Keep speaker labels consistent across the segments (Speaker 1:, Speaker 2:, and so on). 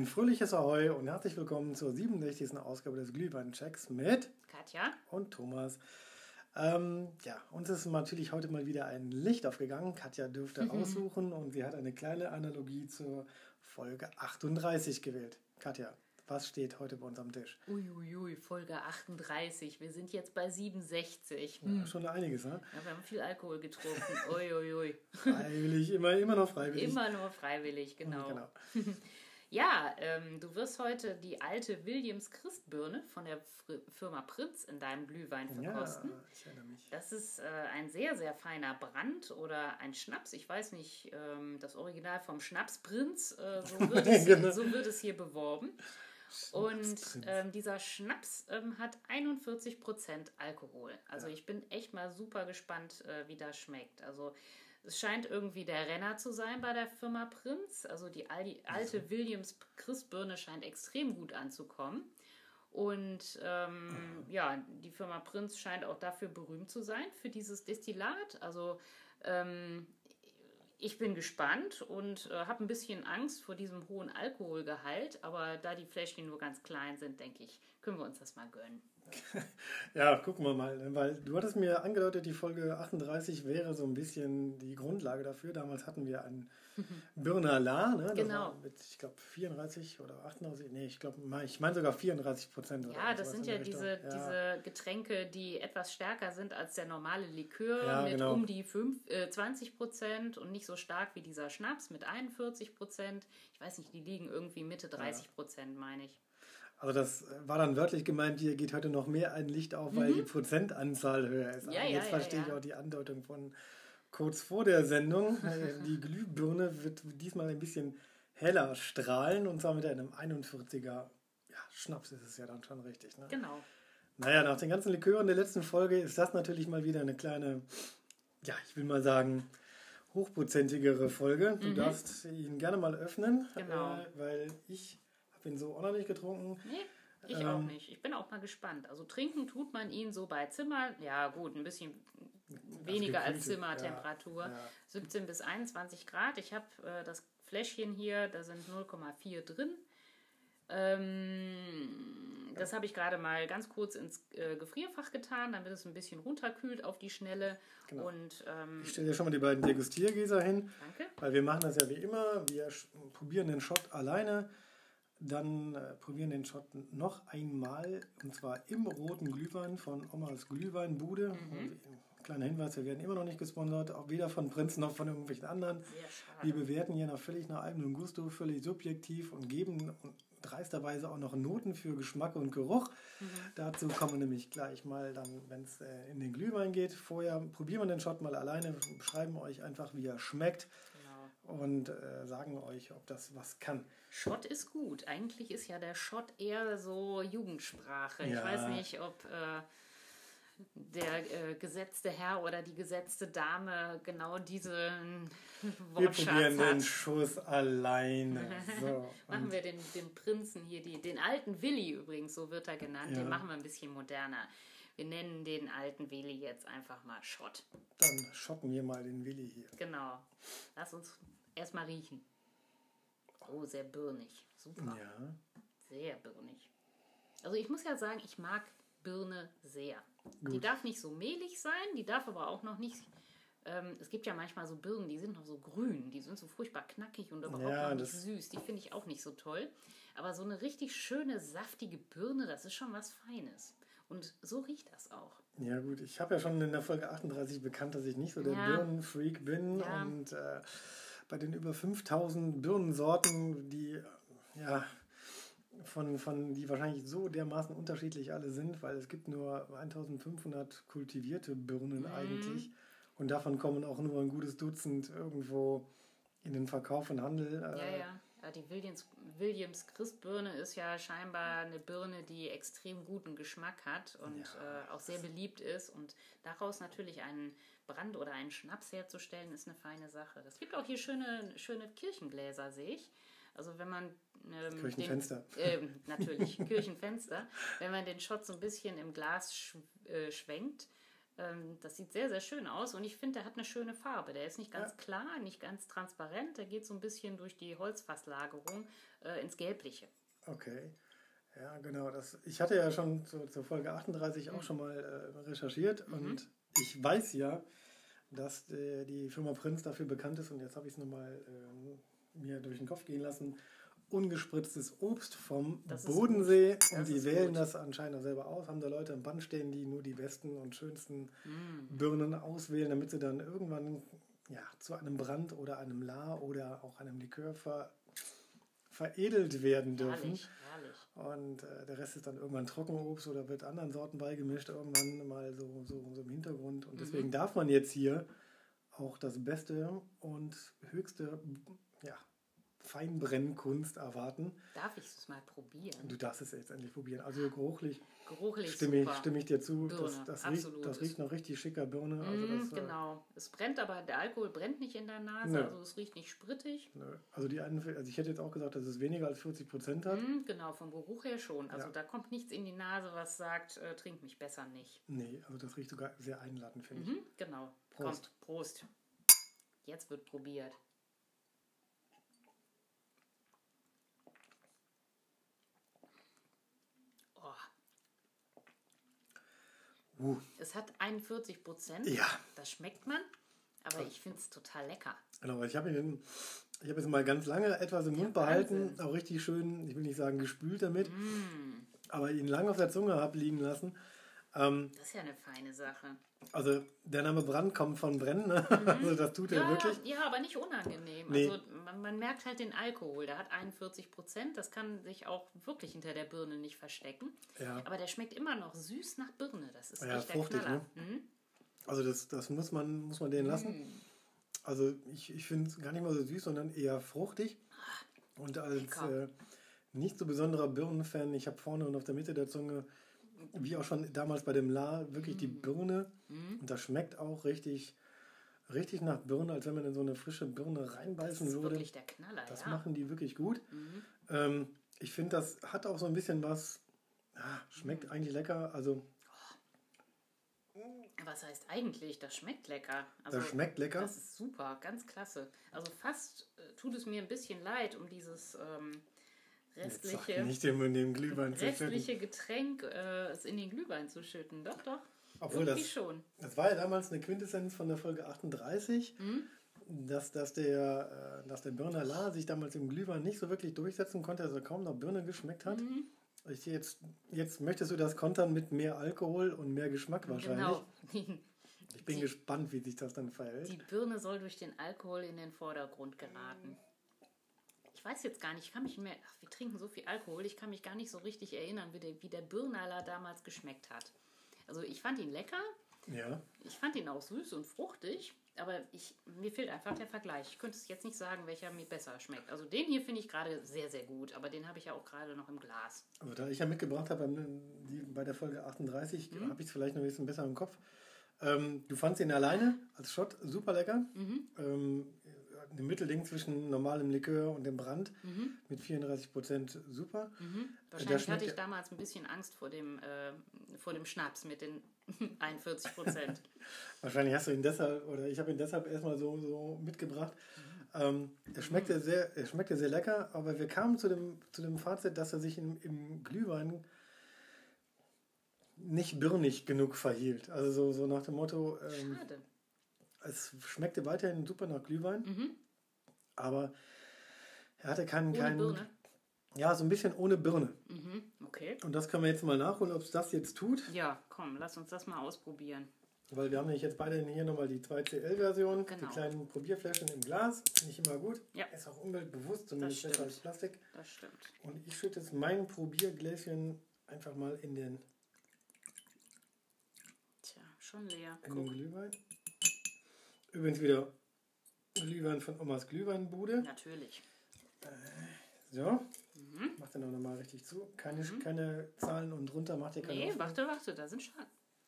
Speaker 1: Ein fröhliches Ahoi und herzlich willkommen zur 67. Ausgabe des Glühwein-Checks mit
Speaker 2: Katja
Speaker 1: und Thomas. Ähm, ja, uns ist natürlich heute mal wieder ein Licht aufgegangen. Katja dürfte aussuchen und sie hat eine kleine Analogie zur Folge 38 gewählt. Katja, was steht heute bei uns am Tisch?
Speaker 2: Uiuiui, Folge 38. Wir sind jetzt bei 67.
Speaker 1: Ja, schon einiges, ne?
Speaker 2: Ja, wir haben viel Alkohol getrunken. Uiuiui.
Speaker 1: Freiwillig, immer, immer noch freiwillig.
Speaker 2: Immer nur freiwillig, genau.
Speaker 1: genau.
Speaker 2: Ja, ähm, du wirst heute die alte Williams Christbirne von der Fr Firma Prinz in deinem Glühwein verkosten.
Speaker 1: Ja, ich erinnere mich.
Speaker 2: Das ist äh, ein sehr, sehr feiner Brand oder ein Schnaps. Ich weiß nicht, ähm, das Original vom Schnapsprinz. Äh, so, wird es,
Speaker 1: Genau.
Speaker 2: so wird es hier beworben. Und ähm, dieser Schnaps ähm, hat 41% Alkohol. Also ich bin echt mal super gespannt, äh, wie das schmeckt. Also es scheint irgendwie der Renner zu sein bei der Firma Prinz. Also die al- die alte Williams Christbirne scheint extrem gut anzukommen. Und ähm, ja, die Firma Prinz scheint auch dafür berühmt zu sein, für dieses Destillat. Also ähm, ich bin gespannt und äh, habe ein bisschen Angst vor diesem hohen Alkoholgehalt, aber da die Fläschchen nur ganz klein sind, denke ich, können wir uns das mal gönnen.
Speaker 1: Ja, gucken wir mal, ne, weil du hattest mir angedeutet, die Folge 38 wäre so ein bisschen die Grundlage dafür. Damals hatten wir einen Birner La, ne? Das
Speaker 2: Genau.
Speaker 1: mit, ich glaube, 34 oder 38, nee, ich glaube, ich meine sogar 34 Prozent.
Speaker 2: Ja, das sind
Speaker 1: in
Speaker 2: ja diese.
Speaker 1: Ja.
Speaker 2: diese Getränke, die etwas stärker sind als der normale Likör
Speaker 1: Ja,
Speaker 2: mit
Speaker 1: genau.
Speaker 2: um die fünf, äh, 20 Prozent und nicht so stark wie dieser Schnaps mit 41 Prozent. Ich weiß nicht, die liegen irgendwie Mitte 30 Prozent, meine ich.
Speaker 1: Also das war dann wörtlich gemeint, hier geht heute noch mehr ein Licht auf, weil die Prozentanzahl höher ist.
Speaker 2: Mhm. Ja,
Speaker 1: Aber
Speaker 2: ja,
Speaker 1: jetzt
Speaker 2: ja,
Speaker 1: verstehe ich
Speaker 2: ja.
Speaker 1: auch die Andeutung von kurz vor der Sendung. Äh, die Glühbirne wird diesmal ein bisschen heller strahlen und zwar mit einem 41er ja, Schnaps ist es ja dann schon richtig. Ne?
Speaker 2: Genau.
Speaker 1: Naja, nach den ganzen Likören der letzten Folge ist das natürlich mal wieder eine kleine, ja, ich will mal sagen, hochprozentigere Folge. Du darfst ihn gerne mal öffnen,
Speaker 2: Mhm. Genau.
Speaker 1: äh, weil ich ihn so auch noch nicht getrunken.
Speaker 2: Nee, ich
Speaker 1: Ähm.
Speaker 2: auch nicht. Ich bin auch mal gespannt. Also trinken tut man ihn so bei Zimmer, ja gut, ein bisschen weniger als Zimmertemperatur.
Speaker 1: ja, ja.
Speaker 2: 17 bis 21 Grad. Ich habe äh, das Fläschchen hier, da sind 0,4 drin. Ähm, das habe ich gerade mal ganz kurz ins äh, Gefrierfach getan, damit es ein bisschen runterkühlt auf die Schnelle.
Speaker 1: Genau.
Speaker 2: Und ähm,
Speaker 1: Ich stelle dir schon mal die beiden Degustiergläser hin,
Speaker 2: danke.
Speaker 1: weil wir machen das ja wie immer. Wir probieren den Shot alleine, dann äh, probieren den Shot noch einmal und zwar im roten Glühwein von Omas Glühweinbude.
Speaker 2: Mhm.
Speaker 1: Kleiner Hinweis, wir werden immer noch nicht gesponsert, auch weder von Prinz noch von irgendwelchen anderen. Wir bewerten hier nach völlig nach eigenem Gusto, völlig subjektiv und geben dreisterweise auch noch Noten für Geschmack und Geruch.
Speaker 2: Mhm.
Speaker 1: Dazu kommen wir nämlich gleich mal dann, wenn es äh, in den Glühwein geht. Vorher probieren wir den Shot mal alleine, beschreiben euch einfach, wie er schmeckt. Und äh, sagen euch, ob das was kann.
Speaker 2: Schott ist gut. Eigentlich ist ja der Schott eher so Jugendsprache. Ich
Speaker 1: Ja.
Speaker 2: weiß nicht, ob äh, der äh, gesetzte Herr oder die gesetzte Dame genau diesen
Speaker 1: Wir
Speaker 2: Wortschatz
Speaker 1: probieren den
Speaker 2: hat.
Speaker 1: Schuss alleine. So,
Speaker 2: Machen wir den, den Prinzen hier, die, den alten Willi übrigens, so wird er genannt,
Speaker 1: Ja.
Speaker 2: den machen wir ein bisschen moderner. Wir nennen den alten Willi jetzt einfach mal Schott.
Speaker 1: dann schotten wir mal den Willi hier.
Speaker 2: Genau. Lass uns erstmal riechen. Oh, sehr birnig. Super.
Speaker 1: Ja,
Speaker 2: Sehr birnig. Also ich muss ja sagen, ich mag Birne sehr. Die
Speaker 1: Gut.
Speaker 2: darf nicht so mehlig sein, die darf aber auch noch nicht. Ähm, es gibt ja manchmal so Birnen, die sind noch so grün, die sind so furchtbar knackig und überhaupt
Speaker 1: Ja,
Speaker 2: noch nicht süß. Die finde ich auch nicht so toll. Aber so eine richtig schöne, saftige Birne, das ist schon was Feines. Und so riecht das auch.
Speaker 1: Ja gut, ich habe ja schon in der Folge 38 bekannt, dass ich nicht so der
Speaker 2: Ja.
Speaker 1: Birnenfreak bin
Speaker 2: Ja.
Speaker 1: und äh, bei den über 5000 Birnensorten, die äh, ja von, von die wahrscheinlich so dermaßen unterschiedlich alle sind, weil es gibt nur 1500 kultivierte Birnen
Speaker 2: Mhm.
Speaker 1: eigentlich und davon kommen auch nur ein gutes Dutzend irgendwo in den Verkauf und Handel.
Speaker 2: Ja,
Speaker 1: Äh,
Speaker 2: ja. ja die Williams, Williams Christbirne ist ja scheinbar eine Birne, die extrem guten Geschmack hat und äh, auch sehr beliebt ist. Und daraus natürlich einen Brand oder einen Schnaps herzustellen, ist eine feine Sache. Es gibt auch hier schöne, schöne Kirchengläser, sehe ich. Also wenn man ähm,
Speaker 1: Kirchenfenster.
Speaker 2: Den, ähm, natürlich, Kirchenfenster. Wenn man den Shot so ein bisschen im Glas sch äh, schwenkt, Ähm, das sieht sehr, sehr schön aus und ich finde, der hat eine schöne Farbe. Der ist nicht ganz ja. klar, nicht ganz transparent. Der geht so ein bisschen durch die Holzfasslagerung äh, ins Gelbliche.
Speaker 1: Okay. Ja, genau. Das, ich hatte ja schon zu, zur Folge 38 auch mhm. schon mal äh, recherchiert mhm. und ich weiß ja, dass äh, die Firma Prinz dafür bekannt ist und jetzt habe ich es nochmal äh, mir durch den Kopf gehen lassen. Ungespritztes Obst vom das Bodensee und die wählen gut. das anscheinend auch selber aus. Haben da Leute im Band stehen, die nur die besten und schönsten mm. Birnen auswählen, damit sie dann irgendwann ja, zu einem Brand oder einem La oder auch einem Likör ver veredelt werden dürfen. Herrlich, herrlich. Und äh, der Rest ist dann irgendwann Trockenobst oder wird anderen Sorten beigemischt, irgendwann mal so, so, so im Hintergrund. Und deswegen mhm. darf man jetzt hier auch das beste und höchste Feinbrennkunst erwarten.
Speaker 2: Darf ich es mal probieren?
Speaker 1: Du darfst es jetzt endlich probieren. Also geruchlich,
Speaker 2: geruchlich
Speaker 1: stimme, ich, stimme ich dir zu. Birne, das, das, riecht, das riecht noch richtig schicker Birne.
Speaker 2: Also mm, das, äh, genau. Es brennt aber, der Alkohol brennt nicht in der Nase, nö. also es riecht nicht sprittig.
Speaker 1: Nö. Also, die einen, also ich hätte jetzt auch gesagt, dass es weniger als 40 Prozent hat.
Speaker 2: Mm, genau, vom Geruch her schon. Also ja. da kommt nichts in die Nase, was sagt, äh, trink mich besser nicht.
Speaker 1: Nee, also das riecht sogar sehr einladend, finde
Speaker 2: mhm, ich. Genau. Prost. Kommt, Prost. Jetzt wird probiert. Uh. Es hat 41 Prozent.
Speaker 1: Ja.
Speaker 2: Das schmeckt man. Aber ich finde es total lecker.
Speaker 1: Genau, ich habe ihn, ich habe jetzt mal ganz lange etwas im Mund behalten, auch richtig schön, ich will nicht sagen gespült damit, mm. aber ihn lange auf der Zunge habe liegen lassen.
Speaker 2: Ähm, das ist ja eine feine Sache.
Speaker 1: Also der Name Brand kommt von Brennen, ne? mhm. also das tut
Speaker 2: ja,
Speaker 1: er wirklich.
Speaker 2: Ja, aber nicht unangenehm. Nee. Also man, man, merkt halt den Alkohol, der hat 41 Prozent, das kann sich auch wirklich hinter der Birne nicht verstecken. Ja. Aber der schmeckt immer noch süß nach Birne, das ist ja, echt fruchtig, der Knaller. Ne? Mhm.
Speaker 1: Also das, das muss man, muss man den lassen. Mhm. Also ich, ich finde es gar nicht mal so süß, sondern eher fruchtig. Und als äh, nicht so besonderer Birnenfan, ich habe vorne und auf der Mitte der Zunge wie auch schon damals bei dem La, wirklich die mm. Birne. Mm. Und das schmeckt auch richtig, richtig nach Birne, als wenn man in so eine frische Birne reinbeißen das ist würde. Wirklich der Knaller, das ja. machen die wirklich gut. Mhm. Ähm, ich finde, das hat auch so ein bisschen was, ja, schmeckt mhm. eigentlich lecker. Also.
Speaker 2: Was heißt eigentlich? Das schmeckt lecker.
Speaker 1: Also, das schmeckt lecker.
Speaker 2: Das ist super, ganz klasse. Also fast äh, tut es mir ein bisschen leid um dieses ähm, restliche,
Speaker 1: nicht immer in den Glühwein
Speaker 2: restliche Getränk äh, in den Glühwein zu schütten. Doch, doch.
Speaker 1: Obwohl das, schon. Das war ja damals eine Quintessenz von der Folge 38, mhm. dass, dass, der, äh, dass der Birner La sich damals im Glühwein nicht so wirklich durchsetzen konnte, also kaum noch Birne geschmeckt hat. Mhm. Ich jetzt, jetzt möchtest du das kontern mit mehr Alkohol und mehr Geschmack wahrscheinlich. Genau. Ich bin die, gespannt, wie sich das dann verhält.
Speaker 2: Die Birne soll durch den Alkohol in den Vordergrund geraten ich weiß jetzt gar nicht, ich kann mich mehr, ach, wir trinken so viel Alkohol, ich kann mich gar nicht so richtig erinnern, wie der, wie der Birnaler damals geschmeckt hat. Also ich fand ihn lecker. Ja. Ich fand ihn auch süß und fruchtig, aber ich, mir fehlt einfach der Vergleich. Ich könnte es jetzt nicht sagen, welcher mir besser schmeckt. Also den hier finde ich gerade sehr, sehr gut, aber den habe ich ja auch gerade noch im Glas.
Speaker 1: Also da ich ja mitgebracht habe bei der Folge 38, mhm. habe ich es vielleicht noch ein bisschen besser im Kopf. Ähm, du fandst ihn alleine als Shot super lecker. Mhm. Ähm, ein Mittelding zwischen normalem Likör und dem Brand mhm. mit 34 Prozent super.
Speaker 2: Mhm. Wahrscheinlich hatte ich damals ein bisschen Angst vor dem, äh, vor dem Schnaps mit den 41 Prozent.
Speaker 1: Wahrscheinlich hast du ihn deshalb, oder ich habe ihn deshalb erstmal so, so mitgebracht. Mhm. Ähm, er, schmeckte mhm. sehr, er schmeckte sehr lecker, aber wir kamen zu dem, zu dem Fazit, dass er sich im, im Glühwein nicht birnig genug verhielt. Also so, so nach dem Motto, ähm, Schade. Es schmeckte weiterhin super nach Glühwein, mhm. Aber er hatte keinen. Ohne keinen Birne? Ja, so ein bisschen ohne Birne. Mhm. Okay. Und das können wir jetzt mal nachholen, ob es das jetzt tut.
Speaker 2: Ja, komm, lass uns das mal ausprobieren.
Speaker 1: Weil wir haben nämlich jetzt beide hier nochmal die 2CL-Version, genau. die kleinen Probierfläschchen im Glas. Finde ich immer gut. Ja. Ist auch umweltbewusst, zumindest besser als Plastik.
Speaker 2: Das stimmt.
Speaker 1: Und ich schütte jetzt mein Probiergläschen einfach mal in den.
Speaker 2: Tja, schon leer.
Speaker 1: In Guck. den Glühwein. Übrigens wieder Glühwein von Omas Glühweinbude.
Speaker 2: Natürlich.
Speaker 1: Äh, so. Mhm. Macht den auch nochmal richtig zu. Keine, mhm. keine Zahlen und runter macht ihr keine
Speaker 2: Nee, Hoffnung. warte, warte, da sind schon.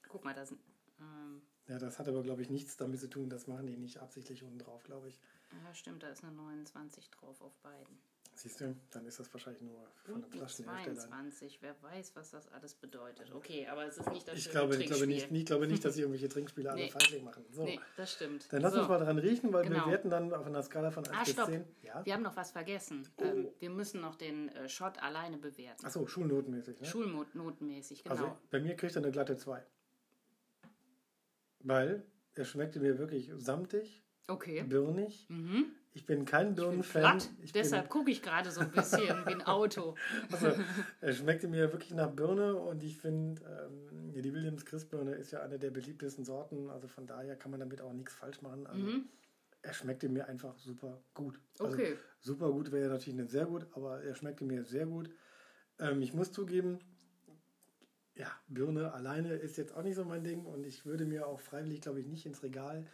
Speaker 2: Guck mal, da sind. Ähm
Speaker 1: ja, das hat aber, glaube ich, nichts damit zu tun. Das machen die nicht absichtlich unten drauf, glaube ich.
Speaker 2: Ja, stimmt, da ist eine 29 drauf auf beiden.
Speaker 1: Siehst du, dann ist das wahrscheinlich nur von einem
Speaker 2: die
Speaker 1: Flaschenhersteller.
Speaker 2: 22. Wer weiß, was das alles bedeutet. Okay, aber es ist nicht das
Speaker 1: Ich glaube, ich, glaube nicht, ich glaube nicht, dass sie irgendwelche Trinkspiele alle
Speaker 2: Nee.
Speaker 1: falsch machen. So,
Speaker 2: Nee, das stimmt.
Speaker 1: dann lass
Speaker 2: so.
Speaker 1: uns mal dran riechen, weil
Speaker 2: Genau.
Speaker 1: wir werten dann auf einer Skala von 1
Speaker 2: Ah,
Speaker 1: bis
Speaker 2: stopp.
Speaker 1: 10. Ja?
Speaker 2: Wir haben noch was vergessen. Ähm, wir müssen noch den äh, Shot alleine bewerten.
Speaker 1: Achso, schulnotenmäßig. Ne?
Speaker 2: Schulnotenmäßig, genau.
Speaker 1: Also bei mir kriegt er eine glatte 2. Weil er schmeckte mir wirklich samtig,
Speaker 2: okay.
Speaker 1: birnig.
Speaker 2: Mhm.
Speaker 1: Ich bin kein Birnenfan.
Speaker 2: deshalb gucke ich gerade so ein bisschen wie ein Auto.
Speaker 1: Also, er schmeckte mir wirklich nach Birne und ich finde, ähm, die Williams Christbirne ist ja eine der beliebtesten Sorten. Also von daher kann man damit auch nichts falsch machen. Also,
Speaker 2: Mhm.
Speaker 1: Er schmeckte mir einfach super gut. Also,
Speaker 2: Okay.
Speaker 1: Super gut wäre natürlich nicht sehr gut, aber er schmeckte mir sehr gut. Ähm, ich muss zugeben, ja, Birne alleine ist jetzt auch nicht so mein Ding und ich würde mir auch freiwillig, glaube ich, nicht ins Regal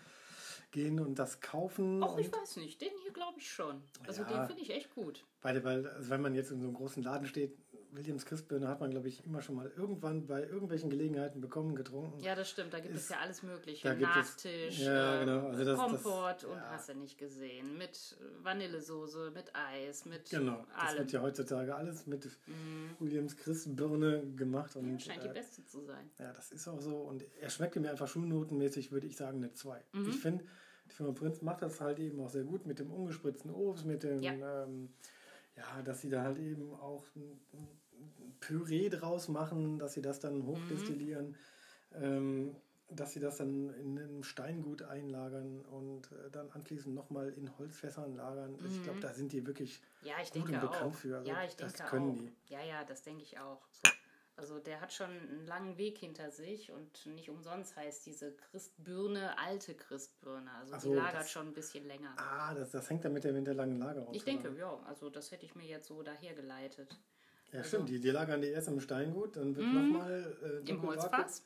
Speaker 1: gehen und das kaufen.
Speaker 2: Auch ich weiß nicht, den hier glaube ich schon. Also
Speaker 1: Ja.
Speaker 2: den finde ich echt gut.
Speaker 1: weil, weil also wenn man jetzt in so einem großen Laden steht, Williams Christbirne hat man, glaube ich, immer schon mal irgendwann bei irgendwelchen Gelegenheiten bekommen, getrunken.
Speaker 2: Ja, das stimmt. Da gibt es
Speaker 1: Ist-
Speaker 2: ja alles Mögliche.
Speaker 1: gibt es-
Speaker 2: Nachtisch,
Speaker 1: ja,
Speaker 2: äh,
Speaker 1: genau. Also das- das-
Speaker 2: Kompott und
Speaker 1: ja.
Speaker 2: hast du nicht gesehen. Mit Vanillesoße, mit Eis, mit
Speaker 1: Genau, das
Speaker 2: allem.
Speaker 1: wird ja heutzutage alles mit
Speaker 2: Mhm.
Speaker 1: Williams Christbirne gemacht. Und,
Speaker 2: Ja, scheint die
Speaker 1: äh,
Speaker 2: beste zu sein.
Speaker 1: Ja, das ist auch so. Und er schmeckte mir einfach schulnotenmäßig, würde ich sagen, eine 2.
Speaker 2: Mhm.
Speaker 1: Ich finde, die Firma Prinz macht das halt eben auch sehr gut mit dem ungespritzten Obst, mit dem,
Speaker 2: Ja.
Speaker 1: ähm, ja, dass sie da halt eben auch ein, Püree draus machen, dass sie das dann hochdestillieren, ähm, dass sie das dann in einem Steingut einlagern und äh, dann anschließend nochmal in Holzfässern lagern. Ich glaube, da sind die wirklich
Speaker 2: Ja, ich
Speaker 1: gut und bekannt
Speaker 2: auch.
Speaker 1: für. Also
Speaker 2: ja, ich
Speaker 1: das
Speaker 2: denke
Speaker 1: können
Speaker 2: auch.
Speaker 1: die.
Speaker 2: Ja, ja, das denke ich auch. Also der hat schon einen langen Weg hinter sich und nicht umsonst heißt diese Christbirne alte Christbirne. Also
Speaker 1: Ach
Speaker 2: die
Speaker 1: so,
Speaker 2: lagert
Speaker 1: das-
Speaker 2: schon ein bisschen länger.
Speaker 1: Ah, das, das hängt dann mit der winterlangen Lagerung
Speaker 2: Ich
Speaker 1: zusammen.
Speaker 2: denke, ja, also das hätte ich mir jetzt so dahergeleitet.
Speaker 1: Ja,
Speaker 2: Also-
Speaker 1: stimmt. Die, die lagern die erst im Steingut, dann wird
Speaker 2: Mhm.
Speaker 1: nochmal äh,
Speaker 2: Im Holzfass?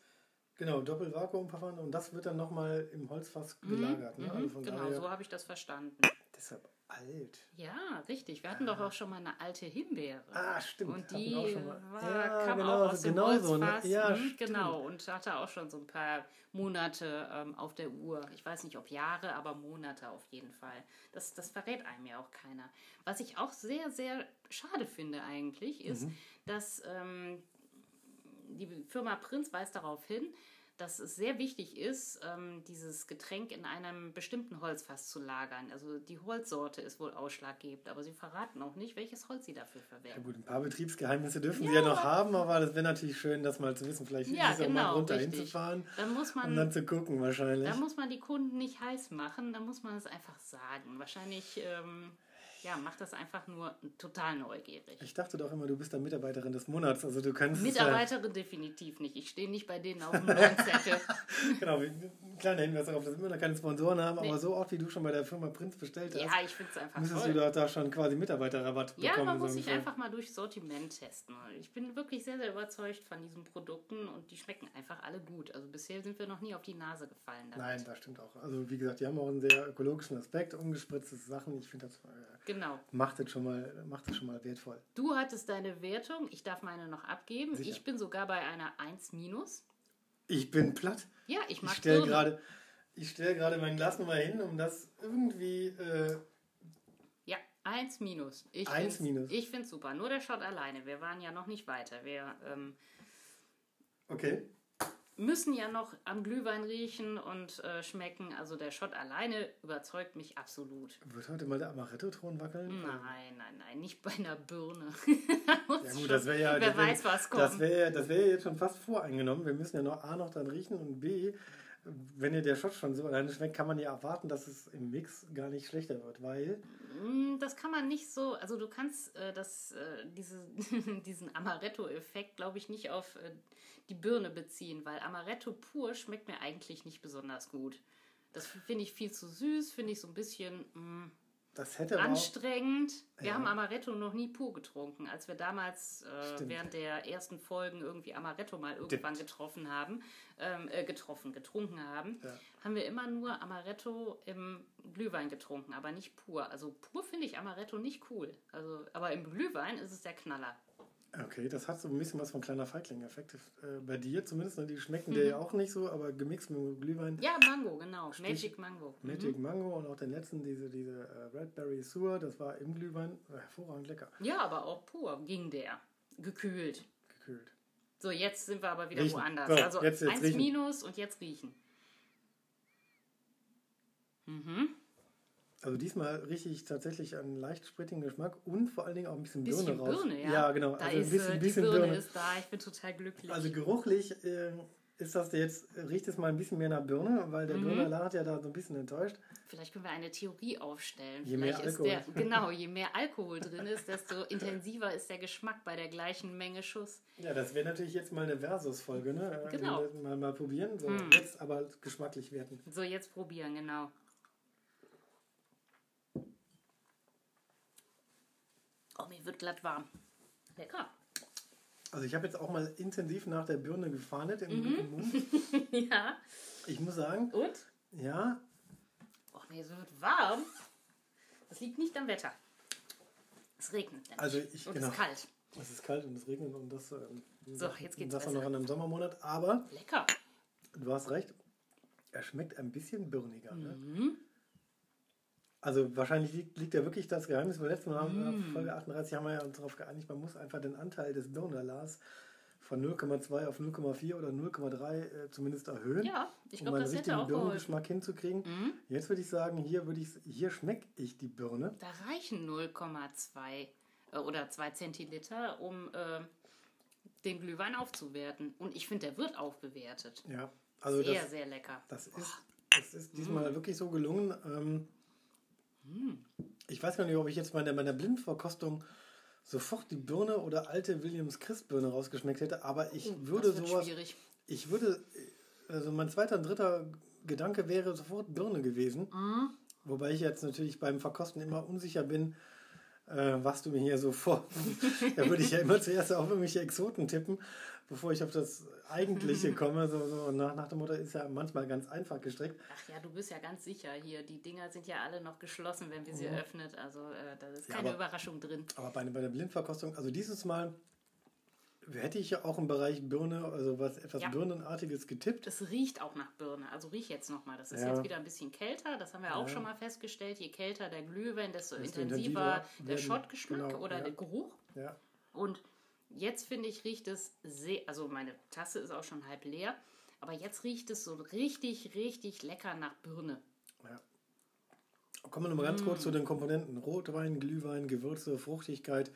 Speaker 1: Genau, Doppelvakuumverfahren und das wird dann nochmal im Holzfass gelagert. Ne?
Speaker 2: Mhm,
Speaker 1: Also von
Speaker 2: genau,
Speaker 1: daher,
Speaker 2: so habe ich das verstanden.
Speaker 1: deshalb alt.
Speaker 2: Ja, richtig. Wir hatten doch auch schon mal eine alte Himbeere.
Speaker 1: Ah, stimmt.
Speaker 2: Und die
Speaker 1: wir auch schon mal.
Speaker 2: war,
Speaker 1: Ja,
Speaker 2: kam
Speaker 1: genau,
Speaker 2: auch aus dem
Speaker 1: genau so, ne? Ja,
Speaker 2: Mhm, genau. Und hatte auch schon so ein paar Monate ähm, auf der Uhr. Ich weiß nicht, ob Jahre, aber Monate auf jeden Fall. Das, das verrät einem ja auch keiner. Was ich auch sehr, sehr schade finde eigentlich, ist,
Speaker 1: Mhm.
Speaker 2: dass ähm, die Firma Prinz weist darauf hin, dass es sehr wichtig ist, ähm, dieses Getränk in einem bestimmten Holzfass zu lagern. Also die Holzsorte ist wohl ausschlaggebend, aber sie verraten auch nicht, welches Holz sie dafür
Speaker 1: Ja
Speaker 2: verwenden.
Speaker 1: gut, ein paar Betriebsgeheimnisse dürfen
Speaker 2: Ja,
Speaker 1: sie ja noch haben, aber das wäre natürlich schön, das mal zu wissen. Vielleicht
Speaker 2: Ja, genau,
Speaker 1: mal runter
Speaker 2: richtig.
Speaker 1: hinzufahren
Speaker 2: Dann muss
Speaker 1: und dann
Speaker 2: man,
Speaker 1: zu gucken wahrscheinlich.
Speaker 2: da muss man die Kunden nicht heiß machen, da muss man es einfach sagen. Wahrscheinlich ähm, ja, macht das einfach nur total neugierig.
Speaker 1: Ich dachte doch immer, du bist dann Mitarbeiterin des Monats. Also du kannst
Speaker 2: Mitarbeiterin definitiv nicht. Ich stehe nicht bei denen auf dem Lohnzettel.
Speaker 1: Ja, genau, ein kleiner Hinweis darauf, dass wir noch keine Sponsoren haben,
Speaker 2: Nee.
Speaker 1: aber so oft wie du schon bei der Firma Prinz bestellt hast,
Speaker 2: ja, ich finde es einfach
Speaker 1: müsstest
Speaker 2: toll.
Speaker 1: du da, da schon quasi Mitarbeiterrabatt
Speaker 2: Ja,
Speaker 1: bekommen.
Speaker 2: man muss sich einfach mal durch Sortiment testen. Ich bin wirklich sehr, sehr überzeugt von diesen Produkten und die schmecken einfach alle gut. Also bisher sind wir noch nie auf die Nase gefallen. Damit.
Speaker 1: Nein, das stimmt auch. Also wie gesagt, die haben auch einen sehr ökologischen Aspekt, ungespritzte Sachen. Ich finde, das äh,
Speaker 2: Genau.
Speaker 1: macht es schon mal, macht es schon mal wertvoll.
Speaker 2: Du hattest deine Wertung, ich darf meine noch abgeben.
Speaker 1: Sicher.
Speaker 2: Ich bin sogar bei einer 1 minus.
Speaker 1: Ich bin platt.
Speaker 2: Ja, ich mag
Speaker 1: Ich stelle gerade, ich stelle gerade mein Glas nochmal hin, um das irgendwie. Äh,
Speaker 2: Ja, 1 minus. Ich
Speaker 1: Eins
Speaker 2: find's-
Speaker 1: minus.
Speaker 2: Ich finde es super. Nur der Shot alleine. Wir waren ja noch nicht weiter. Wir ähm,
Speaker 1: okay.
Speaker 2: Müssen ja noch am Glühwein riechen und äh, schmecken. Also der Shot alleine überzeugt mich absolut.
Speaker 1: Wird heute mal der Amaretto-Thron wackeln?
Speaker 2: Nein, nein, nein, nicht bei einer Birne.
Speaker 1: Ja gut, das wäre ja.
Speaker 2: Wer weiß, was kommt.
Speaker 1: Das wäre das wär jetzt schon fast voreingenommen. Wir müssen ja noch A noch dann riechen und B, wenn dir der Shot schon so alleine schmeckt, kann man ja erwarten, dass es im Mix gar nicht schlechter wird, weil
Speaker 2: Mm, Das kann man nicht so, also du kannst äh, das, äh, diese, diesen Amaretto-Effekt, glaube ich, nicht auf äh, die Birne beziehen, weil Amaretto pur schmeckt mir eigentlich nicht besonders gut. Das finde ich viel zu süß, finde ich so ein bisschen mm,
Speaker 1: das hätte auch,
Speaker 2: anstrengend. Wir
Speaker 1: Ja.
Speaker 2: haben Amaretto noch nie pur getrunken. Als wir damals äh, während der ersten Folgen irgendwie Amaretto mal irgendwann getroffen haben, ähm, äh, getroffen, getrunken haben,
Speaker 1: Ja.
Speaker 2: haben wir immer nur Amaretto im Glühwein getrunken, aber nicht pur. Also pur finde ich Amaretto nicht cool. Also, aber im Glühwein ist es der Knaller.
Speaker 1: Okay, das hat so ein bisschen was von kleiner Feigling-Effekt. Äh, bei dir zumindest, ne? die schmecken dir ja auch nicht so, aber gemixt mit Glühwein.
Speaker 2: Ja, Mango, genau. Magic Mango.
Speaker 1: Magic Mango und auch den letzten, diese, diese äh, Redberry Sewer, das war im Glühwein äh, hervorragend lecker.
Speaker 2: Ja, aber auch pur ging der. Gekühlt.
Speaker 1: Gekühlt.
Speaker 2: So, jetzt sind wir aber wieder
Speaker 1: Riechen.
Speaker 2: woanders.
Speaker 1: So,
Speaker 2: also
Speaker 1: jetzt- jetzt
Speaker 2: 1
Speaker 1: riechen.
Speaker 2: minus und jetzt riechen. Mhm.
Speaker 1: Also diesmal rieche ich tatsächlich einen leicht sprittigen Geschmack und vor allen Dingen auch ein bisschen,
Speaker 2: Bisschen
Speaker 1: Birne raus.
Speaker 2: Birne, ja.
Speaker 1: Ja, genau.
Speaker 2: Da
Speaker 1: also
Speaker 2: ist,
Speaker 1: ein bisschen,
Speaker 2: äh,
Speaker 1: bisschen
Speaker 2: die Birne,
Speaker 1: Birne.
Speaker 2: ist da. Ich bin total glücklich.
Speaker 1: Also geruchlich äh, ist das jetzt, riecht es mal ein bisschen mehr nach Birne, weil
Speaker 2: Mhm.
Speaker 1: der Birnerler hat ja da so ein bisschen enttäuscht.
Speaker 2: Vielleicht können wir eine Theorie aufstellen.
Speaker 1: Je mehr
Speaker 2: Vielleicht ist
Speaker 1: Alkohol.
Speaker 2: der, genau, je mehr Alkohol drin ist, desto intensiver ist der Geschmack bei der gleichen Menge Schuss.
Speaker 1: Ja, das wäre natürlich jetzt mal eine Versus-Folge, ne?
Speaker 2: Genau.
Speaker 1: wir Mal, mal probieren. So,
Speaker 2: Hm.
Speaker 1: jetzt aber geschmacklich werten.
Speaker 2: So, jetzt probieren, genau. Oh, mir wird glatt warm. Lecker.
Speaker 1: Also ich habe jetzt auch mal intensiv nach der Birne gefahndet im,
Speaker 2: Mhm.
Speaker 1: Mund.
Speaker 2: ja.
Speaker 1: Ich muss sagen,
Speaker 2: Und?
Speaker 1: ja,
Speaker 2: Oh, mir wird warm. Das liegt nicht am Wetter. Es regnet. nämlich.
Speaker 1: Also ich-
Speaker 2: Und
Speaker 1: genau.
Speaker 2: es ist kalt.
Speaker 1: es ist kalt und es regnet und das, ähm,
Speaker 2: So, jetzt geht's
Speaker 1: das
Speaker 2: besser.
Speaker 1: noch an einem Sommermonat. Aber
Speaker 2: Lecker.
Speaker 1: du hast recht, er schmeckt ein bisschen birniger. Ne?
Speaker 2: Mhm.
Speaker 1: Also wahrscheinlich liegt, liegt ja wirklich das Geheimnis. Beim letzten Mal,
Speaker 2: Mm.
Speaker 1: äh, Folge 38, haben wir ja uns darauf geeinigt, man muss einfach den Anteil des Birnerlars von 0,2 auf 0,4 oder 0,3 äh, zumindest erhöhen,
Speaker 2: Ja, ich
Speaker 1: um
Speaker 2: glaube,
Speaker 1: einen
Speaker 2: das
Speaker 1: richtigen. Birnengeschmack hinzukriegen.
Speaker 2: Mhm.
Speaker 1: Jetzt würde ich sagen, hier würde ich hier schmecke ich die Birne.
Speaker 2: Da reichen 0,2 äh, oder 2 Zentiliter, um äh, den Glühwein aufzuwerten. Und ich finde, der wird aufgewertet.
Speaker 1: Ja, also
Speaker 2: sehr,
Speaker 1: das,
Speaker 2: sehr lecker.
Speaker 1: das ist das ist diesmal wirklich so gelungen. Ähm, Ich weiß gar nicht, ob ich jetzt bei der, bei der Blindverkostung sofort die Birne oder alte Williams Christbirne rausgeschmeckt hätte, aber ich würde
Speaker 2: das wird
Speaker 1: sowas
Speaker 2: schwierig.
Speaker 1: Ich würde, also mein zweiter und dritter Gedanke wäre sofort Birne gewesen.
Speaker 2: Mhm.
Speaker 1: Wobei ich jetzt natürlich beim Verkosten immer unsicher bin, äh, was du mir hier so vor. da würde ich ja immer zuerst auf irgendwelche Exoten tippen, bevor ich auf das Eigentliche komme. So, so nach, nach dem Motto ist ja manchmal ganz einfach gestrickt.
Speaker 2: Ach ja, du bist ja ganz sicher hier. Die Dinger sind ja alle noch geschlossen, wenn wir sie öffnet. Also äh, da ist
Speaker 1: Ja,
Speaker 2: keine
Speaker 1: aber-
Speaker 2: Überraschung drin.
Speaker 1: Aber bei, bei der Blindverkostung, also dieses Mal hätte ich ja auch im Bereich Birne, also was etwas
Speaker 2: Ja.
Speaker 1: Birnenartiges getippt.
Speaker 2: Das riecht auch nach Birne. Also riech jetzt nochmal. Das ist
Speaker 1: Ja.
Speaker 2: jetzt wieder ein bisschen kälter. Das haben wir auch
Speaker 1: Ja.
Speaker 2: schon mal festgestellt. Je kälter der Glühwein, desto
Speaker 1: Desto
Speaker 2: intensiver
Speaker 1: intensiver
Speaker 2: der Schottgeschmack
Speaker 1: genau,
Speaker 2: oder der Geruch. Und jetzt finde ich, riecht es sehr, also meine Tasse ist auch schon halb leer, aber jetzt riecht es so richtig, richtig lecker nach Birne.
Speaker 1: Ja. Kommen wir nochmal ganz kurz zu den Komponenten. Rotwein, Glühwein, Gewürze, Fruchtigkeit.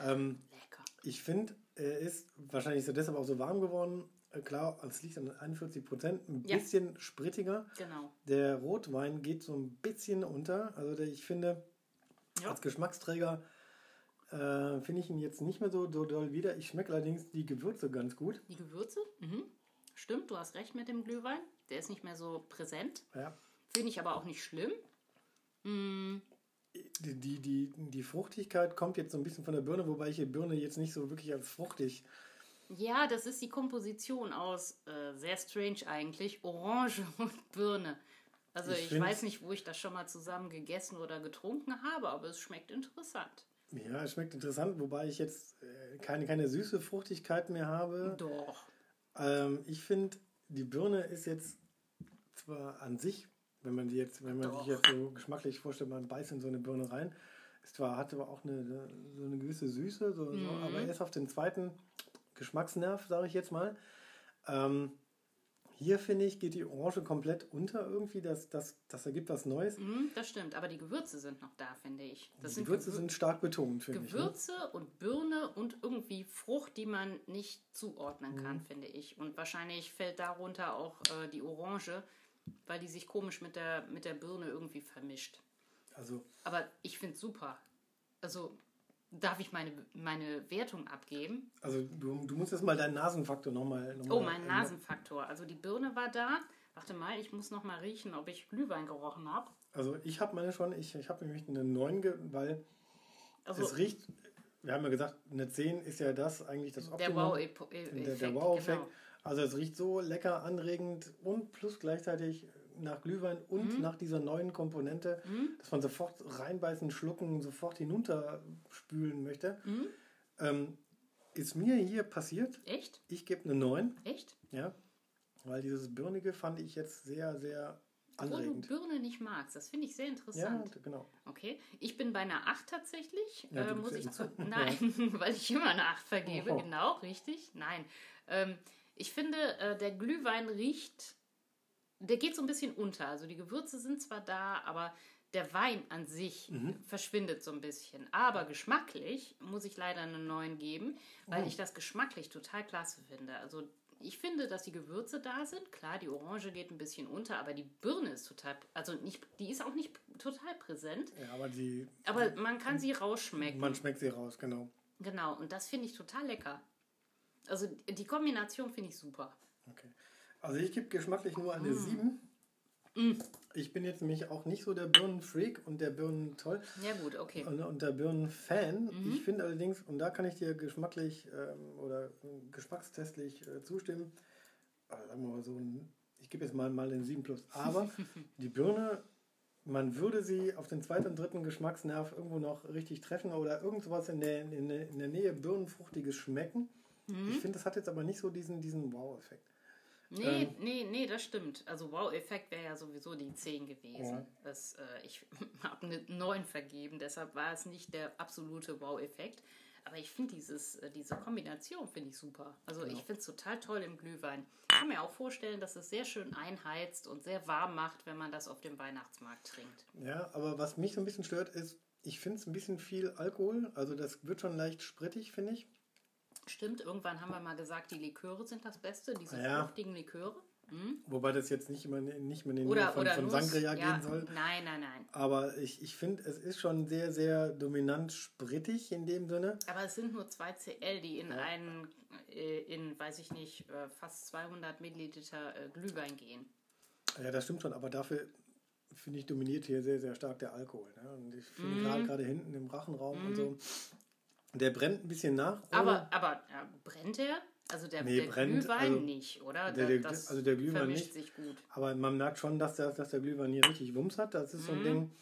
Speaker 1: Ähm,
Speaker 2: Lecker.
Speaker 1: Ich finde, er ist wahrscheinlich er deshalb auch so warm geworden. Äh, klar, es liegt an 41 Prozent, ein
Speaker 2: Ja.
Speaker 1: bisschen sprittiger.
Speaker 2: Genau.
Speaker 1: Der Rotwein geht so ein bisschen unter. Also der, ich finde,
Speaker 2: Ja.
Speaker 1: als Geschmacksträger äh, finde ich ihn jetzt nicht mehr so, so doll wieder. Ich schmecke allerdings die Gewürze ganz gut.
Speaker 2: Die Gewürze, mhm. stimmt, du hast recht mit dem Glühwein. Der ist nicht mehr so präsent.
Speaker 1: Ja.
Speaker 2: Finde ich aber auch nicht schlimm. Mm,
Speaker 1: Die, die, die, Fruchtigkeit kommt jetzt so ein bisschen von der Birne, wobei ich die Birne jetzt nicht so wirklich als fruchtig
Speaker 2: Ja, das ist die Komposition aus, äh, sehr strange eigentlich, Orange und Birne. Also
Speaker 1: Ich
Speaker 2: ich, weiß nicht, wo ich das schon mal zusammen gegessen oder getrunken habe, aber es schmeckt interessant.
Speaker 1: Ja, es schmeckt interessant, wobei ich jetzt äh, keine, keine süße Fruchtigkeit mehr habe.
Speaker 2: Doch.
Speaker 1: Ähm, ich finde, die Birne ist jetzt zwar an sich, wenn man die jetzt, wenn man
Speaker 2: Doch.
Speaker 1: sich jetzt so geschmacklich vorstellt, man beißt in so eine Birne rein, ist zwar, hat aber auch eine, so eine gewisse Süße, so, so,
Speaker 2: Mhm.
Speaker 1: aber erst auf den zweiten Geschmacksnerv, sage ich jetzt mal. Ähm, hier finde ich, geht die Orange komplett unter irgendwie, das, das, das ergibt was Neues.
Speaker 2: Mhm, das stimmt, aber die Gewürze sind noch da, finde ich. Das
Speaker 1: die
Speaker 2: sind
Speaker 1: Gewürze
Speaker 2: Gewür-
Speaker 1: sind stark betont, finde ich. Ne?
Speaker 2: Gewürze und Birne und irgendwie Frucht, die man nicht zuordnen kann, finde ich. Und wahrscheinlich fällt darunter auch äh, die Orange, weil die sich komisch mit der, mit der Birne irgendwie vermischt.
Speaker 1: Also
Speaker 2: Aber ich finde es super. Also darf ich meine, meine Wertung abgeben?
Speaker 1: Also du, du musst jetzt mal deinen Nasenfaktor nochmal. Noch
Speaker 2: Oh, mein Nasenfaktor. Also die Birne war da. Warte mal, ich muss noch mal riechen, ob ich Glühwein gerochen habe.
Speaker 1: Also ich habe meine schon, ich, ich habe nämlich eine 9, ge- weil
Speaker 2: Also
Speaker 1: es riecht, wir haben ja gesagt, eine 10 ist ja das eigentlich das
Speaker 2: der
Speaker 1: Optimum.
Speaker 2: Wow-Effekt.
Speaker 1: der, der Wow-Effekt.
Speaker 2: Genau.
Speaker 1: Also es riecht so lecker, anregend und plus gleichzeitig nach Glühwein und
Speaker 2: Mhm.
Speaker 1: nach dieser neuen Komponente, dass man sofort reinbeißen, schlucken, sofort hinunterspülen möchte.
Speaker 2: Mhm.
Speaker 1: Ähm, ist mir hier passiert.
Speaker 2: Echt?
Speaker 1: Ich gebe eine 9.
Speaker 2: Echt?
Speaker 1: Ja. Weil dieses Birnige fand ich jetzt sehr, sehr
Speaker 2: Obwohl du
Speaker 1: anregend.
Speaker 2: Birne nicht magst. Das finde ich sehr
Speaker 1: Ja,
Speaker 2: interessant.
Speaker 1: genau.
Speaker 2: Okay. Ich bin bei einer 8 tatsächlich.
Speaker 1: Ja,
Speaker 2: äh,
Speaker 1: du
Speaker 2: muss ich
Speaker 1: ja-
Speaker 2: zu. Nein, weil ich immer eine 8 vergebe.
Speaker 1: Oho.
Speaker 2: Genau, richtig. Nein. Ähm, ich finde, äh, der Glühwein riecht. Der geht so ein bisschen unter. Also die Gewürze sind zwar da, aber der Wein an sich
Speaker 1: Mhm.
Speaker 2: verschwindet so ein bisschen. Aber geschmacklich muss ich leider eine 9 geben, weil
Speaker 1: Oh.
Speaker 2: ich das geschmacklich total klasse finde. Also ich finde, dass die Gewürze da sind. Klar, die Orange geht ein bisschen unter, aber die Birne ist total, also nicht, die ist auch nicht total präsent.
Speaker 1: Ja, aber die.
Speaker 2: Aber man kann sie rausschmecken.
Speaker 1: Man schmeckt sie raus, genau.
Speaker 2: Genau, und das finde ich total lecker. Also die Kombination finde ich super.
Speaker 1: Okay. Also ich gebe geschmacklich nur eine mm. 7. Mm. Ich bin jetzt nämlich auch nicht so der Birnenfreak und der Birnen-Toll.
Speaker 2: Ja, gut, okay.
Speaker 1: Und, und der Birnenfan.
Speaker 2: Mhm.
Speaker 1: Ich finde allerdings, und da kann ich dir geschmacklich ähm, oder äh, geschmackstestlich äh, zustimmen, aber sagen wir mal so, ich gebe jetzt mal, mal den 7 Plus. Aber die Birne, man würde sie auf den zweiten und dritten Geschmacksnerv irgendwo noch richtig treffen oder irgend sowas in der, in in der Nähe Birnenfruchtiges schmecken.
Speaker 2: Mhm.
Speaker 1: Ich finde, das hat jetzt aber nicht so diesen, diesen Wow-Effekt.
Speaker 2: Nee,
Speaker 1: Ähm.
Speaker 2: nee, nee, das stimmt. Also Wow-Effekt wäre ja sowieso die 10 gewesen.
Speaker 1: Ja.
Speaker 2: Das, äh, ich habe eine 9 vergeben, deshalb war es nicht der absolute Wow-Effekt. Aber ich finde dieses, äh, diese Kombination finde ich super. Also
Speaker 1: Genau.
Speaker 2: ich finde es total toll im Glühwein. Ich kann mir auch vorstellen, dass es sehr schön einheizt und sehr warm macht, wenn man das auf dem Weihnachtsmarkt trinkt.
Speaker 1: Ja, aber was mich so ein bisschen stört, ist, ich finde es ein bisschen viel Alkohol. Also das wird schon leicht sprittig, finde ich.
Speaker 2: Stimmt, irgendwann haben wir mal gesagt, die Liköre sind das Beste, diese
Speaker 1: Ja.
Speaker 2: fruchtigen Liköre. Hm?
Speaker 1: Wobei das jetzt nicht immer nicht mehr in den
Speaker 2: Oder,
Speaker 1: von,
Speaker 2: oder
Speaker 1: von
Speaker 2: Nuss.
Speaker 1: Sangria
Speaker 2: ja,
Speaker 1: gehen soll.
Speaker 2: Nein, nein, nein.
Speaker 1: Aber ich, ich finde, es ist schon sehr, sehr dominant sprittig in dem Sinne.
Speaker 2: Aber es sind nur 2 CL, die in
Speaker 1: Ja.
Speaker 2: einen, äh, in, weiß ich nicht, äh, fast 200 Milliliter äh, Glühwein gehen.
Speaker 1: Ja, das stimmt schon, aber dafür finde ich dominiert hier sehr, sehr stark der Alkohol. Ne? Und ich finde
Speaker 2: Mhm.
Speaker 1: gerade gerade hinten im Rachenraum und so, der brennt ein bisschen nach.
Speaker 2: Aber, aber ja, brennt der? Also der,
Speaker 1: Nee,
Speaker 2: der
Speaker 1: brennt,
Speaker 2: Glühwein
Speaker 1: also
Speaker 2: nicht, oder?
Speaker 1: der- der-
Speaker 2: das
Speaker 1: also der Glühwein
Speaker 2: vermischt
Speaker 1: nicht.
Speaker 2: sich gut.
Speaker 1: Aber man merkt schon, dass der, dass der Glühwein hier richtig Wumms hat. Das ist so
Speaker 2: Mhm.
Speaker 1: ein Ding.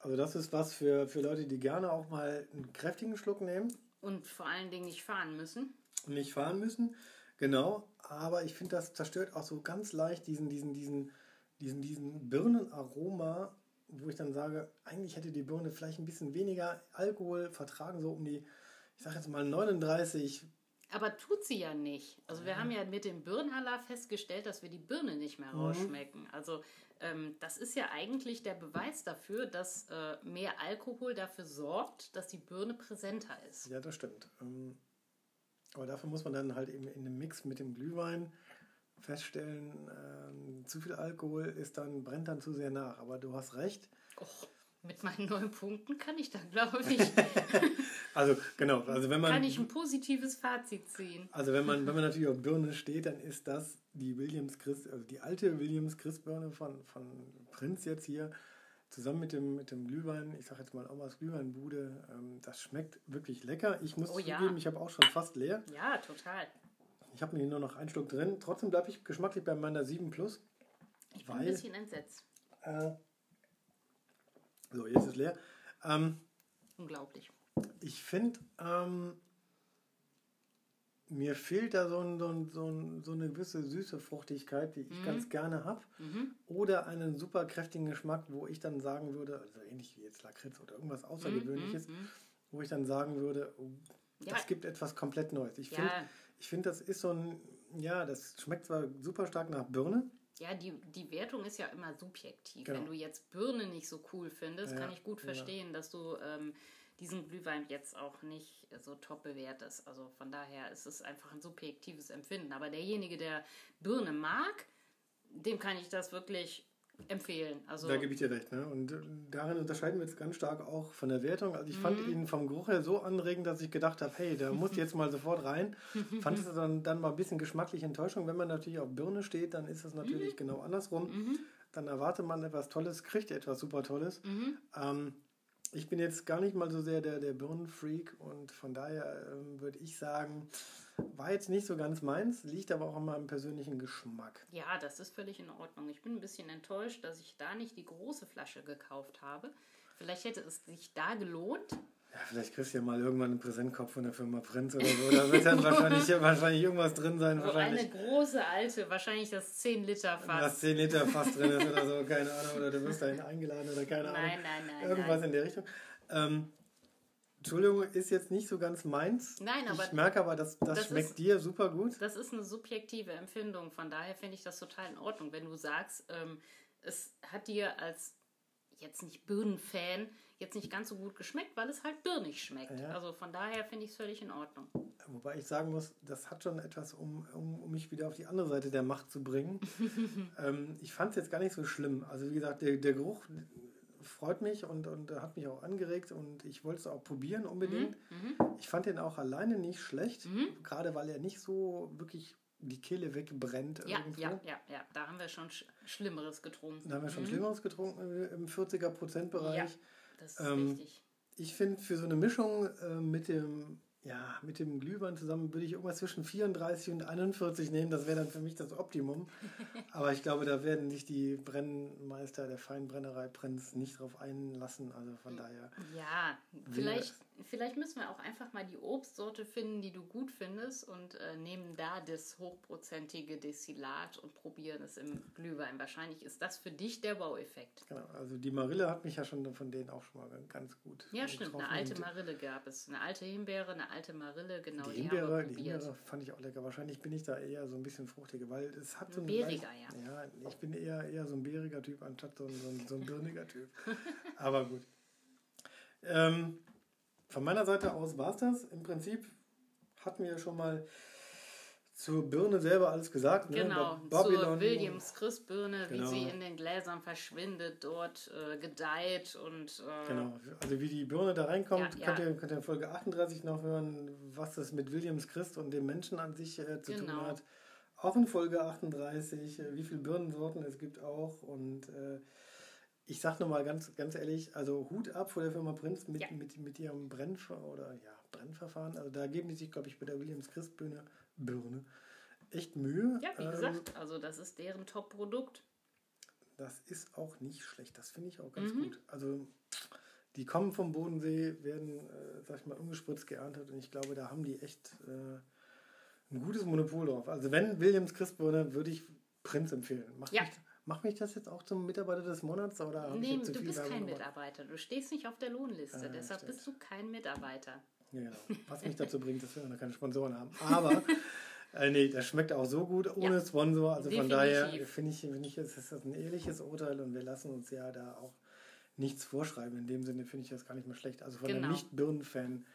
Speaker 1: Also das ist was für, für Leute, die gerne auch mal einen kräftigen Schluck nehmen
Speaker 2: Und vor allen Dingen nicht fahren müssen.
Speaker 1: und nicht fahren müssen. Genau. Aber ich finde, das zerstört auch so ganz leicht diesen, diesen, diesen, diesen, diesen Birnenaroma, wo ich dann sage, eigentlich hätte die Birne vielleicht ein bisschen weniger Alkohol vertragen, so um die, ich sage jetzt mal 39.
Speaker 2: Aber tut sie ja nicht. Also wir haben ja mit dem Birnhaller festgestellt, dass wir die Birne nicht mehr
Speaker 1: Mhm.
Speaker 2: rausschmecken. Also ähm, das ist ja eigentlich der Beweis dafür, dass äh, mehr Alkohol dafür sorgt, dass die Birne präsenter ist.
Speaker 1: Ja, das stimmt. Ähm, Aber dafür muss man dann halt eben in dem Mix mit dem Glühwein feststellen, ähm, zu viel Alkohol ist dann, brennt dann zu sehr nach. Aber du hast recht.
Speaker 2: Och, mit meinen neun Punkten kann ich da, glaube ich,
Speaker 1: Also genau, also wenn man
Speaker 2: kann ich ein positives Fazit ziehen.
Speaker 1: also wenn man wenn man natürlich auf Birne steht, dann ist das die Williams Christ, also die alte Williams Christbirne von, von Prinz jetzt hier zusammen mit dem mit dem Glühwein, ich sage jetzt mal Omas Glühweinbude, ähm, das schmeckt wirklich lecker. Ich muss
Speaker 2: Oh ja.
Speaker 1: zugeben, ich habe auch schon fast leer.
Speaker 2: Ja, total.
Speaker 1: Ich habe mir hier nur noch ein Stück drin. Trotzdem bleibe ich geschmacklich bei meiner 7 Plus.
Speaker 2: Ich bin ein
Speaker 1: Weil-
Speaker 2: bisschen entsetzt.
Speaker 1: Äh, so, jetzt ist es leer. Ähm,
Speaker 2: Unglaublich.
Speaker 1: ich finde, ähm, mir fehlt da so, ein, so, ein, so, ein, so eine gewisse süße Fruchtigkeit, die ich ganz gerne habe.
Speaker 2: Mhm.
Speaker 1: Oder einen super kräftigen Geschmack, wo ich dann sagen würde, also ähnlich wie jetzt Lakritz oder irgendwas Außergewöhnliches,
Speaker 2: Mhm, mhm.
Speaker 1: wo ich dann sagen würde, oh,
Speaker 2: Ja.
Speaker 1: das gibt etwas komplett Neues. Ich finde,
Speaker 2: Ja,
Speaker 1: ich find, das ist so ein, ja, das schmeckt zwar super stark nach Birne,
Speaker 2: ja die, die Wertung ist ja immer subjektiv.
Speaker 1: Genau.
Speaker 2: Wenn du jetzt Birne nicht so cool findest,
Speaker 1: Ja,
Speaker 2: kann ich gut
Speaker 1: ja.
Speaker 2: verstehen, dass du ähm, diesen Glühwein jetzt auch nicht so top bewertest. Also von daher ist es einfach ein subjektives Empfinden. Aber derjenige, der Birne mag, dem kann ich das wirklich empfehlen. Also
Speaker 1: Da gebe ich dir recht. Ne? Und äh, darin unterscheiden wir jetzt ganz stark auch von der Wertung. Also ich fand
Speaker 2: Mhm.
Speaker 1: ihn vom Geruch her so anregend, dass ich gedacht habe, hey, der muss jetzt mal sofort rein. Fand es dann, dann mal ein bisschen geschmackliche Enttäuschung. Wenn man natürlich auf Birne steht, dann ist es natürlich genau andersrum.
Speaker 2: Mhm.
Speaker 1: Dann erwartet man etwas Tolles, kriegt etwas super Tolles.
Speaker 2: Mhm.
Speaker 1: Ähm, ich bin jetzt gar nicht mal so sehr der, der Birnenfreak und von daher ähm, würde ich sagen, war jetzt nicht so ganz meins, liegt aber auch an meinem persönlichen Geschmack.
Speaker 2: Ja, das ist völlig in Ordnung. Ich bin ein bisschen enttäuscht, dass ich da nicht die große Flasche gekauft habe. Vielleicht hätte es sich da gelohnt.
Speaker 1: Ja, vielleicht kriegst du ja mal irgendwann einen Präsentkopf von der Firma Prinz oder so. Da wird dann wahrscheinlich, wahrscheinlich irgendwas drin sein.
Speaker 2: Wo
Speaker 1: wahrscheinlich.
Speaker 2: eine große alte, wahrscheinlich das 10 Liter Fass.
Speaker 1: Was 10 Liter fast drin ist oder so, keine Ahnung. Oder du wirst dahin eingeladen oder keine Ahnung.
Speaker 2: Nein, nein, nein.
Speaker 1: Irgendwas
Speaker 2: nein.
Speaker 1: in der Richtung. Ähm, Entschuldigung, ist jetzt nicht so ganz meins.
Speaker 2: Nein, aber
Speaker 1: Ich merke aber, dass das,
Speaker 2: das
Speaker 1: schmeckt
Speaker 2: ist-
Speaker 1: dir super gut.
Speaker 2: Das ist eine subjektive Empfindung. Von daher finde ich das total in Ordnung, wenn du sagst, ähm, es hat dir als jetzt nicht Birnenfan jetzt nicht ganz so gut geschmeckt, weil es halt birnig schmeckt.
Speaker 1: Ja.
Speaker 2: Also von daher finde ich es völlig in Ordnung.
Speaker 1: Wobei ich sagen muss, das hat schon etwas, um, um, um mich wieder auf die andere Seite der Macht zu bringen. ähm, ich fand es jetzt gar nicht so schlimm. Also wie gesagt, der, der Geruch freut mich und, und hat mich auch angeregt und ich wollte es auch probieren unbedingt.
Speaker 2: Mhm.
Speaker 1: Ich fand den auch alleine nicht schlecht, gerade weil er nicht so wirklich die Kehle wegbrennt
Speaker 2: Ja,
Speaker 1: irgendwo.
Speaker 2: ja, ja, ja. Da haben wir schon Sch Schlimmeres getrunken.
Speaker 1: Da haben wir schon Schlimmeres getrunken im 40er Prozentbereich.
Speaker 2: Ja, das ist
Speaker 1: Ähm,
Speaker 2: richtig.
Speaker 1: Ich finde, für so eine Mischung äh, mit dem ja, mit dem Glühwein zusammen würde ich irgendwas zwischen 34 und 41 nehmen. Das wäre dann für mich das Optimum. Aber ich glaube, da werden sich die Brennmeister der Feinbrennerei Prinz nicht drauf einlassen. Also von daher.
Speaker 2: Ja, vielleicht, vielleicht müssen wir auch einfach mal die Obstsorte finden, die du gut findest und äh, nehmen da das hochprozentige Destillat und probieren es im Glühwein. Wahrscheinlich ist das für dich der Wow-Effekt.
Speaker 1: Genau, also die Marille hat mich ja schon von denen auch schon mal ganz gut.
Speaker 2: Ja, stimmt. Eine alte Marille gab es. Eine alte Himbeere, eine alte Marille, genau
Speaker 1: Die
Speaker 2: die,
Speaker 1: Himbeere, die. Himbeere fand ich auch lecker. Wahrscheinlich bin ich da eher so ein bisschen fruchtiger, weil es hat so ein
Speaker 2: Beeriger,
Speaker 1: leicht- Ja, ich bin eher, eher so ein beeriger Typ anstatt so ein, so ein, so ein birniger Typ. Aber gut. Ähm, von meiner Seite aus war es das. Im Prinzip hatten wir schon mal zur Birne selber alles gesagt. Ne?
Speaker 2: Genau,
Speaker 1: Ba-
Speaker 2: zur Williams Christbirne,
Speaker 1: Genau.
Speaker 2: wie sie in den Gläsern verschwindet, dort äh, gedeiht und äh,
Speaker 1: Genau, also wie die Birne da reinkommt,
Speaker 2: Ja,
Speaker 1: könnt,
Speaker 2: ja.
Speaker 1: Ihr, könnt ihr in Folge 38 noch hören, was das mit Williams Christ und dem Menschen an sich äh, zu tun
Speaker 2: Genau.
Speaker 1: hat. Auch in Folge 38, äh, wie viele Birnensorten es gibt auch. Und äh, ich sag nochmal ganz, ganz ehrlich, also Hut ab vor der Firma Prinz mit,
Speaker 2: Ja.
Speaker 1: mit, mit ihrem Brennver oder ja, Brennverfahren. Also da geben die sich, glaube ich, bei der Williams Christ Birne, Birne echt Mühe.
Speaker 2: ja, wie
Speaker 1: Ähm,
Speaker 2: gesagt, also das ist deren Top-Produkt.
Speaker 1: das ist auch nicht schlecht. Das finde ich auch ganz
Speaker 2: Mhm.
Speaker 1: gut. Also die kommen vom Bodensee, werden, äh, sag ich mal, ungespritzt geerntet und ich glaube, da haben die echt äh, ein gutes Monopol drauf. Also wenn Williams Christbirne, würde ich Prinz empfehlen. Macht,
Speaker 2: Ja.
Speaker 1: mich, macht mich das jetzt auch zum Mitarbeiter des Monats oder
Speaker 2: Nee, du bist
Speaker 1: Werbung
Speaker 2: kein? Mitarbeiter. Du stehst nicht auf der Lohnliste.
Speaker 1: Ah,
Speaker 2: deshalb
Speaker 1: stimmt.
Speaker 2: bist du kein Mitarbeiter.
Speaker 1: Ja, genau. Was mich dazu bringt, dass wir noch keine Sponsoren haben. Aber äh, nee, das schmeckt auch so gut ohne
Speaker 2: Ja,
Speaker 1: Sponsor. Also von daher
Speaker 2: definitiv.
Speaker 1: finde ich, finde ich, ist das ein ehrliches Urteil und wir lassen uns ja da auch nichts vorschreiben. In dem Sinne finde ich das gar nicht mehr schlecht. Also von
Speaker 2: Genau.
Speaker 1: einem Nicht-Birnen-Fan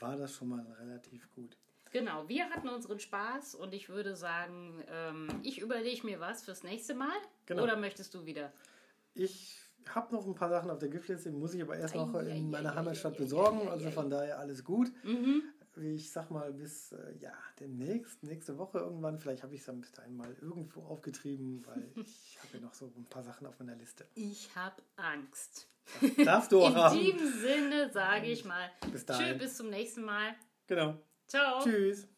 Speaker 1: war das schon mal relativ gut.
Speaker 2: Genau, wir hatten unseren Spaß und ich würde sagen, ähm, ich überlege mir was fürs nächste Mal.
Speaker 1: Genau.
Speaker 2: Oder möchtest du wieder?
Speaker 1: Ich habe noch ein paar Sachen auf der Giftliste, die muss ich aber erst noch
Speaker 2: Ei, ei,
Speaker 1: in meiner
Speaker 2: ei,
Speaker 1: Heimatstadt
Speaker 2: ei, ei,
Speaker 1: besorgen. Also von daher alles gut.
Speaker 2: Mhm.
Speaker 1: Ich sag mal bis äh, ja demnächst, nächste Woche irgendwann. Vielleicht habe ich es dann bis dahin mal irgendwo aufgetrieben, weil ich habe ja noch so ein paar Sachen auf meiner Liste.
Speaker 2: Ich habe Angst.
Speaker 1: Darfst du auch
Speaker 2: In
Speaker 1: haben.
Speaker 2: diesem Sinne sage ich mal,
Speaker 1: Bis dahin.
Speaker 2: tschüss, bis zum nächsten Mal.
Speaker 1: Genau.
Speaker 2: Ciao.
Speaker 1: Tschüss.